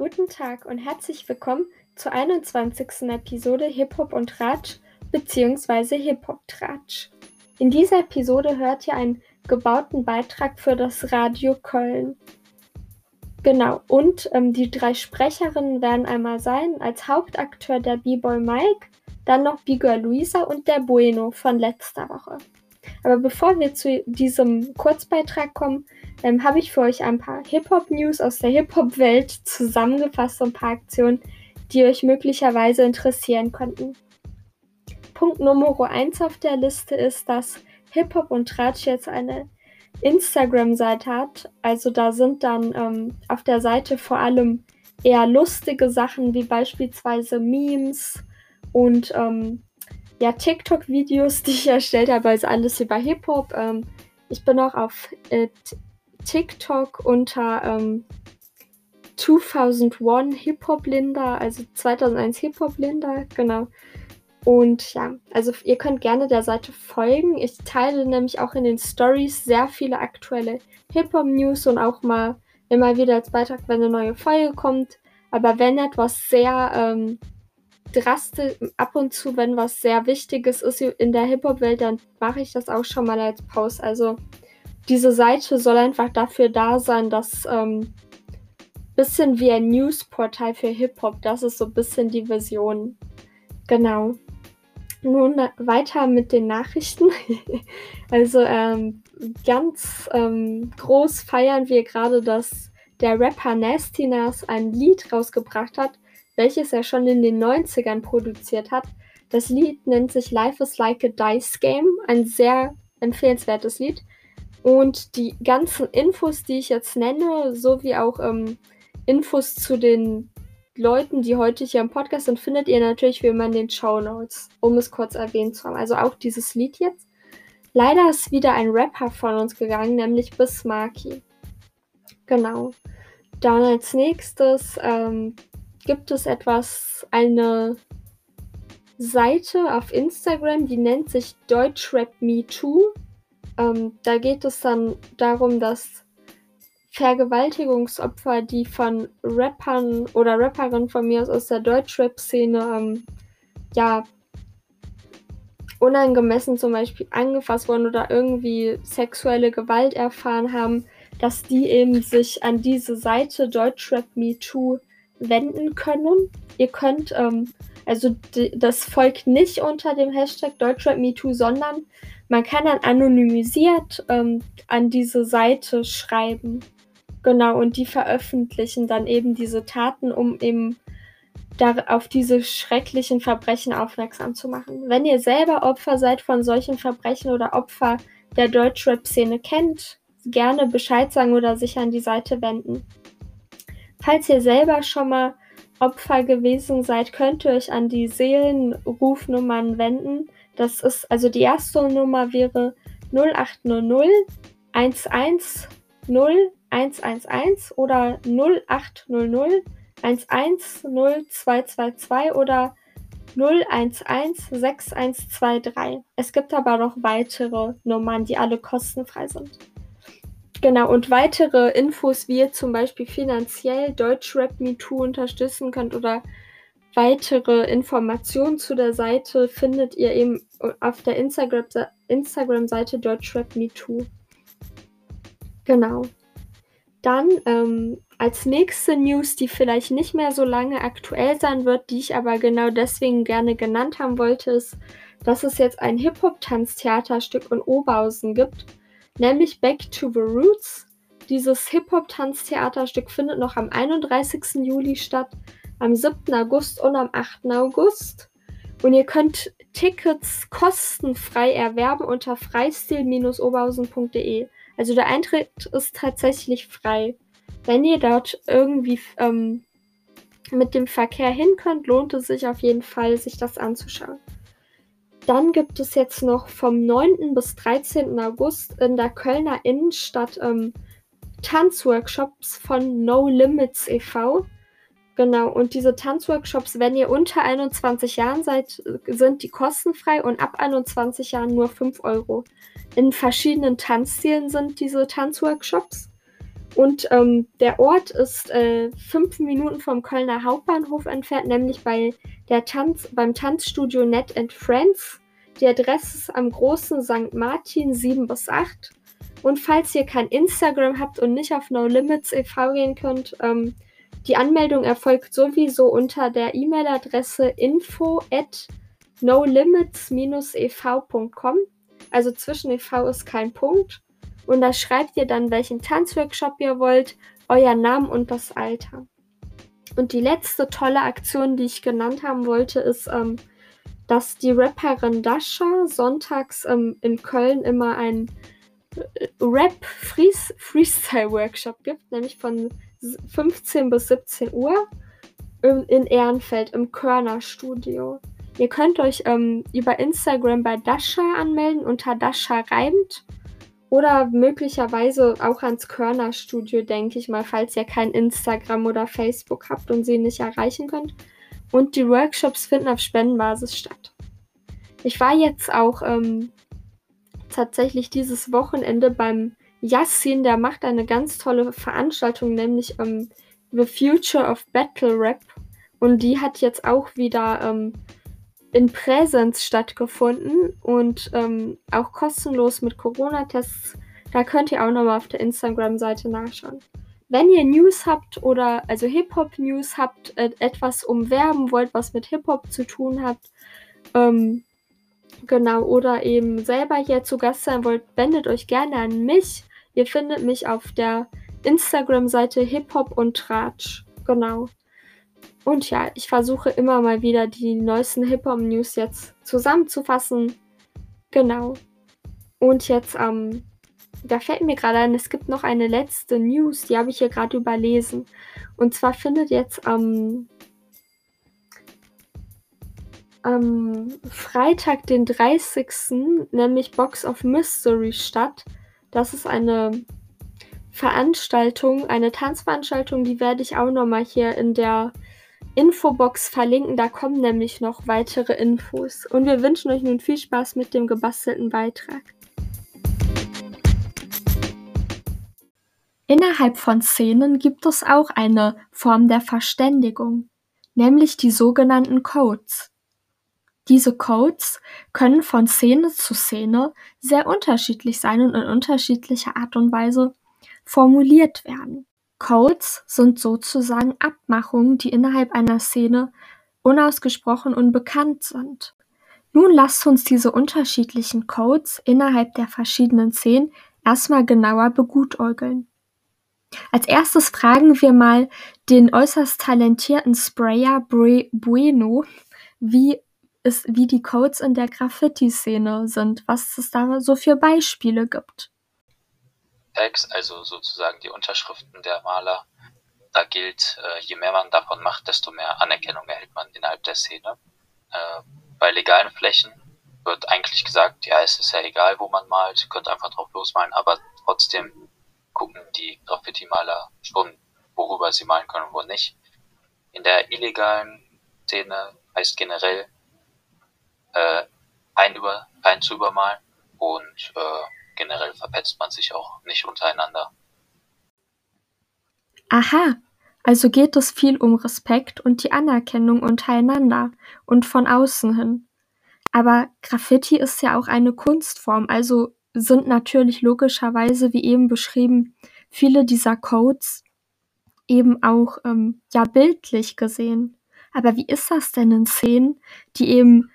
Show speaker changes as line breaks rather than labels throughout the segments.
Guten Tag und herzlich willkommen zur 21. Episode Hip Hop und Tratsch bzw. Hip Hop Tratsch. In dieser Episode hört ihr einen gebauten Beitrag für das Radio Köln. Genau, und ähm, die drei Sprecherinnen werden einmal sein als Hauptakteur der B-Boy Mike, dann noch B-Girl Luisa und der Bueno von letzter Woche. Aber bevor wir zu diesem Kurzbeitrag kommen, ähm, habe ich für euch ein paar Hip-Hop-News aus der Hip-Hop-Welt zusammengefasst und ein paar Aktionen, die euch möglicherweise interessieren könnten. Punkt Nummer 1 auf der Liste ist, dass Hip-Hop und Tratsch jetzt eine Instagram-Seite hat. Also da sind dann ähm, auf der Seite vor allem eher lustige Sachen wie beispielsweise Memes und ähm, ja, TikTok-Videos, die ich erstellt habe, also alles über Hip-Hop. Ähm, ich bin auch auf äh, TikTok unter ähm, 2001 Hip-Hop Linda, also 2001 Hip-Hop Linda, genau. Und ja, also ihr könnt gerne der Seite folgen. Ich teile nämlich auch in den Stories sehr viele aktuelle Hip-Hop-News und auch mal immer wieder als Beitrag, wenn eine neue Folge kommt. Aber wenn etwas sehr ähm, drastisch, ab und zu, wenn was sehr Wichtiges ist in der Hip-Hop-Welt, dann mache ich das auch schon mal als Pause. Also diese Seite soll einfach dafür da sein, dass ähm, bisschen wie ein Newsportal für Hip-Hop, das ist so ein bisschen die Vision. Genau. Nun weiter mit den Nachrichten. also ähm, ganz ähm, groß feiern wir gerade, dass der Rapper Nasty Nas ein Lied rausgebracht hat, welches er schon in den 90ern produziert hat. Das Lied nennt sich Life is Like a Dice Game, ein sehr empfehlenswertes Lied. Und die ganzen Infos, die ich jetzt nenne, sowie auch ähm, Infos zu den Leuten, die heute hier im Podcast sind, findet ihr natürlich wie immer in den Show Notes, um es kurz erwähnt zu haben. Also auch dieses Lied jetzt. Leider ist wieder ein Rapper von uns gegangen, nämlich Bismarcky. Genau. Dann als nächstes ähm, gibt es etwas, eine Seite auf Instagram, die nennt sich Deutschrap Me Too. Ähm, da geht es dann darum, dass Vergewaltigungsopfer, die von Rappern oder Rapperinnen von mir aus aus der Deutschrap-Szene, ähm, ja, unangemessen zum Beispiel angefasst wurden oder irgendwie sexuelle Gewalt erfahren haben, dass die eben sich an diese Seite Deutschrap Me Too wenden können. Ihr könnt, ähm, also das folgt nicht unter dem Hashtag Deutschrap Me Too, sondern man kann dann anonymisiert ähm, an diese Seite schreiben. Genau, und die veröffentlichen dann eben diese Taten, um eben auf diese schrecklichen Verbrechen aufmerksam zu machen. Wenn ihr selber Opfer seid von solchen Verbrechen oder Opfer der Deutschrap-Szene kennt, gerne Bescheid sagen oder sich an die Seite wenden. Falls ihr selber schon mal Opfer gewesen seid, könnt ihr euch an die Seelenrufnummern wenden. Das ist, also die erste Nummer wäre 0800 110 111 oder 0800 110222 oder 0116123. Es gibt aber noch weitere Nummern, die alle kostenfrei sind. Genau, und weitere Infos, wie ihr zum Beispiel finanziell Deutschrap MeToo unterstützen könnt oder weitere Informationen zu der Seite findet ihr eben auf der Instagram-Seite Instagram Deutschrap MeToo. Genau. Dann ähm, als nächste News, die vielleicht nicht mehr so lange aktuell sein wird, die ich aber genau deswegen gerne genannt haben wollte, ist, dass es jetzt ein Hip-Hop-Tanztheaterstück in Oberhausen gibt, nämlich Back to the Roots. Dieses Hip-Hop-Tanztheaterstück findet noch am 31. Juli statt, am 7. August und am 8. August. Und ihr könnt Tickets kostenfrei erwerben unter freistil-oberhausen.de. Also der Eintritt ist tatsächlich frei. Wenn ihr dort irgendwie ähm, mit dem Verkehr hin könnt, lohnt es sich auf jeden Fall, sich das anzuschauen. Dann gibt es jetzt noch vom 9. bis 13. August in der Kölner Innenstadt ähm, Tanzworkshops von No Limits e.V. Genau, und diese Tanzworkshops, wenn ihr unter 21 Jahren seid, sind die kostenfrei und ab 21 Jahren nur 5 Euro. In verschiedenen Tanzstilen sind diese Tanzworkshops. Und ähm, der Ort ist äh, Minuten vom Kölner Hauptbahnhof entfernt, nämlich bei der Tanz, beim Tanzstudio Net and Friends. Die Adresse ist am großen St. Martin 7 bis 8. Und falls ihr kein Instagram habt und nicht auf No Limits e.V. gehen könnt, ähm, die Anmeldung erfolgt sowieso unter der E-Mail-Adresse info at nolimits-ev.com. Also zwischen e.V. ist kein Punkt. Und da schreibt ihr dann, welchen Tanzworkshop ihr wollt, euer Namen und das Alter. Und die letzte tolle Aktion, die ich genannt haben wollte, ist, ähm, dass die Rapperin Dasha sonntags ähm, in Köln immer einen Rap-Freestyle-Workshop gibt, nämlich von 15 bis 17 Uhr in Ehrenfeld im Körner Studio. Ihr könnt euch ähm, über Instagram bei Dasha anmelden unter Dasha reimt oder möglicherweise auch ans Körner Studio, denke ich mal, falls ihr kein Instagram oder Facebook habt und sie nicht erreichen könnt. Und die Workshops finden auf Spendenbasis statt. Ich war jetzt auch ähm, tatsächlich dieses Wochenende beim Yassin, der macht eine ganz tolle Veranstaltung, nämlich ähm, The Future of Battle Rap. Und die hat jetzt auch wieder ähm, in Präsenz stattgefunden und ähm, auch kostenlos mit Corona-Tests. Da könnt ihr auch nochmal auf der Instagram-Seite nachschauen. Wenn ihr News habt oder also Hip-Hop-News habt, äh, etwas umwerben wollt, was mit Hip-Hop zu tun hat, ähm, genau, oder eben selber hier zu Gast sein wollt, wendet euch gerne an mich. Ihr findet mich auf der Instagram-Seite Hip-Hop und Tratsch. Genau. Und ja, ich versuche immer mal wieder die neuesten Hip-Hop-News jetzt zusammenzufassen. Genau. Und jetzt, ähm, da fällt mir gerade ein, es gibt noch eine letzte News, die habe ich hier gerade überlesen. Und zwar findet jetzt am, am Freitag, den 30., nämlich Box of Mystery statt. Das ist eine Veranstaltung, eine Tanzveranstaltung, die werde ich auch nochmal hier in der Infobox verlinken. Da kommen nämlich noch weitere Infos. Und wir wünschen euch nun viel Spaß mit dem gebastelten Beitrag. Innerhalb von Szenen gibt es auch eine Form der Verständigung, nämlich die sogenannten Codes. Diese Codes können von Szene zu Szene sehr unterschiedlich sein und in unterschiedlicher Art und Weise formuliert werden. Codes sind sozusagen Abmachungen, die innerhalb einer Szene unausgesprochen unbekannt sind. Nun lasst uns diese unterschiedlichen Codes innerhalb der verschiedenen Szenen erstmal genauer begutäugeln. Als erstes fragen wir mal den äußerst talentierten Sprayer Bueno, wie, es, wie die Codes in der Graffiti-Szene sind, was es da so für Beispiele gibt.
Tags, also sozusagen die Unterschriften der Maler. Da gilt, äh, je mehr man davon macht, desto mehr Anerkennung erhält man innerhalb der Szene. Äh, bei legalen Flächen wird eigentlich gesagt, ja, es ist ja egal, wo man malt, könnt einfach drauf losmalen, aber trotzdem gucken die Graffiti-Maler schon, worüber sie malen können und wo nicht. In der illegalen Szene heißt generell, äh, ein, über, ein zu übermalen und äh, generell verpetzt man sich auch nicht untereinander.
Aha, also geht es viel um Respekt und die Anerkennung untereinander und von außen hin. Aber Graffiti ist ja auch eine Kunstform, also sind natürlich logischerweise, wie eben beschrieben, viele dieser Codes eben auch ähm, ja bildlich gesehen. Aber wie ist das denn in Szenen, die eben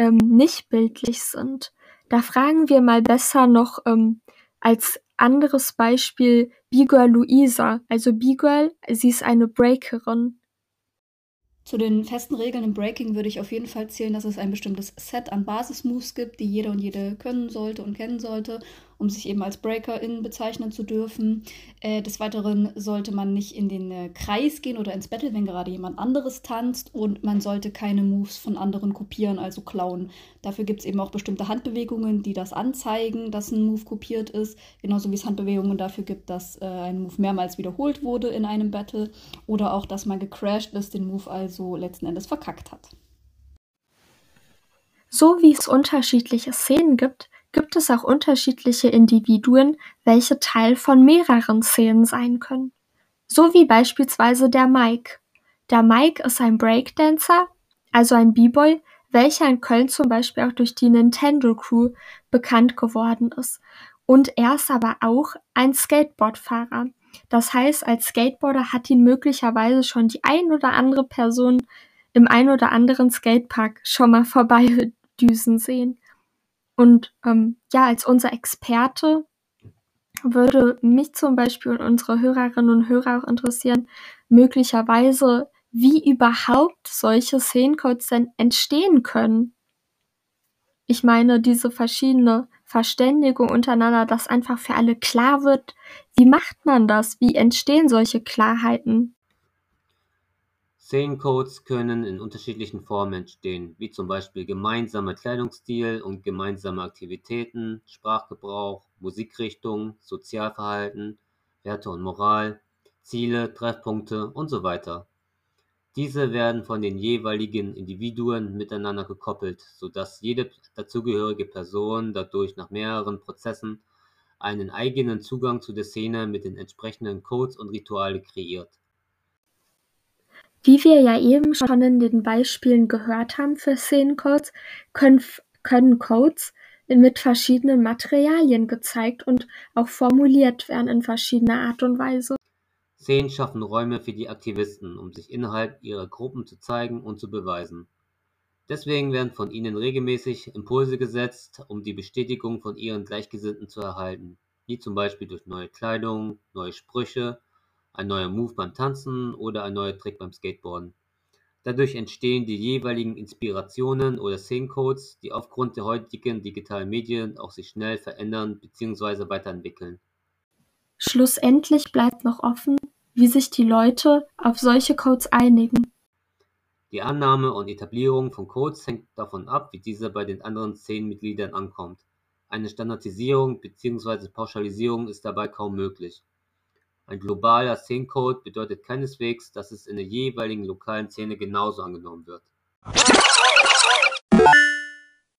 ähm, nicht bildlich sind? Da fragen wir mal besser noch ähm, als anderes Beispiel B-Girl Luisa. Also B-Girl, sie ist eine Breakerin.
Zu den festen Regeln im Breaking würde ich auf jeden Fall zählen, dass es ein bestimmtes Set an Basismoves gibt, die jeder und jede können sollte und kennen sollte um sich eben als Breakerin bezeichnen zu dürfen. Äh, des Weiteren sollte man nicht in den äh, Kreis gehen oder ins Battle, wenn gerade jemand anderes tanzt und man sollte keine Moves von anderen kopieren, also klauen. Dafür gibt es eben auch bestimmte Handbewegungen, die das anzeigen, dass ein Move kopiert ist, genauso wie es Handbewegungen dafür gibt, dass äh, ein Move mehrmals wiederholt wurde in einem Battle oder auch, dass man gecrashed ist, den Move also letzten Endes verkackt hat.
So wie es unterschiedliche Szenen gibt, gibt es auch unterschiedliche Individuen, welche Teil von mehreren Szenen sein können. So wie beispielsweise der Mike. Der Mike ist ein Breakdancer, also ein B-Boy, welcher in Köln zum Beispiel auch durch die Nintendo Crew bekannt geworden ist. Und er ist aber auch ein Skateboardfahrer. Das heißt, als Skateboarder hat ihn möglicherweise schon die ein oder andere Person im ein oder anderen Skatepark schon mal vorbeidüsen sehen. Und ähm, ja, als unser Experte würde mich zum Beispiel und unsere Hörerinnen und Hörer auch interessieren, möglicherweise, wie überhaupt solche Szenencodes denn entstehen können. Ich meine, diese verschiedene Verständigung untereinander, dass einfach für alle klar wird, wie macht man das? Wie entstehen solche Klarheiten?
Szenencodes können in unterschiedlichen Formen entstehen, wie zum Beispiel gemeinsamer Kleidungsstil und gemeinsame Aktivitäten, Sprachgebrauch, Musikrichtung, Sozialverhalten, Werte und Moral, Ziele, Treffpunkte und so weiter. Diese werden von den jeweiligen Individuen miteinander gekoppelt, sodass jede dazugehörige Person dadurch nach mehreren Prozessen einen eigenen Zugang zu der Szene mit den entsprechenden Codes und Rituale kreiert.
Wie wir ja eben schon in den Beispielen gehört haben für Szenencodes, können, können Codes mit verschiedenen Materialien gezeigt und auch formuliert werden in verschiedener Art und Weise.
Szenen schaffen Räume für die Aktivisten, um sich innerhalb ihrer Gruppen zu zeigen und zu beweisen. Deswegen werden von ihnen regelmäßig Impulse gesetzt, um die Bestätigung von ihren Gleichgesinnten zu erhalten, wie zum Beispiel durch neue Kleidung, neue Sprüche ein neuer Move beim Tanzen oder ein neuer Trick beim Skateboarden. Dadurch entstehen die jeweiligen Inspirationen oder Szenencodes, die aufgrund der heutigen digitalen Medien auch sich schnell verändern bzw. weiterentwickeln.
Schlussendlich bleibt noch offen, wie sich die Leute auf solche Codes einigen.
Die Annahme und Etablierung von Codes hängt davon ab, wie diese bei den anderen Szenenmitgliedern ankommt. Eine Standardisierung bzw. Pauschalisierung ist dabei kaum möglich. Ein globaler Szenencode bedeutet keineswegs, dass es in der jeweiligen lokalen Szene genauso angenommen wird.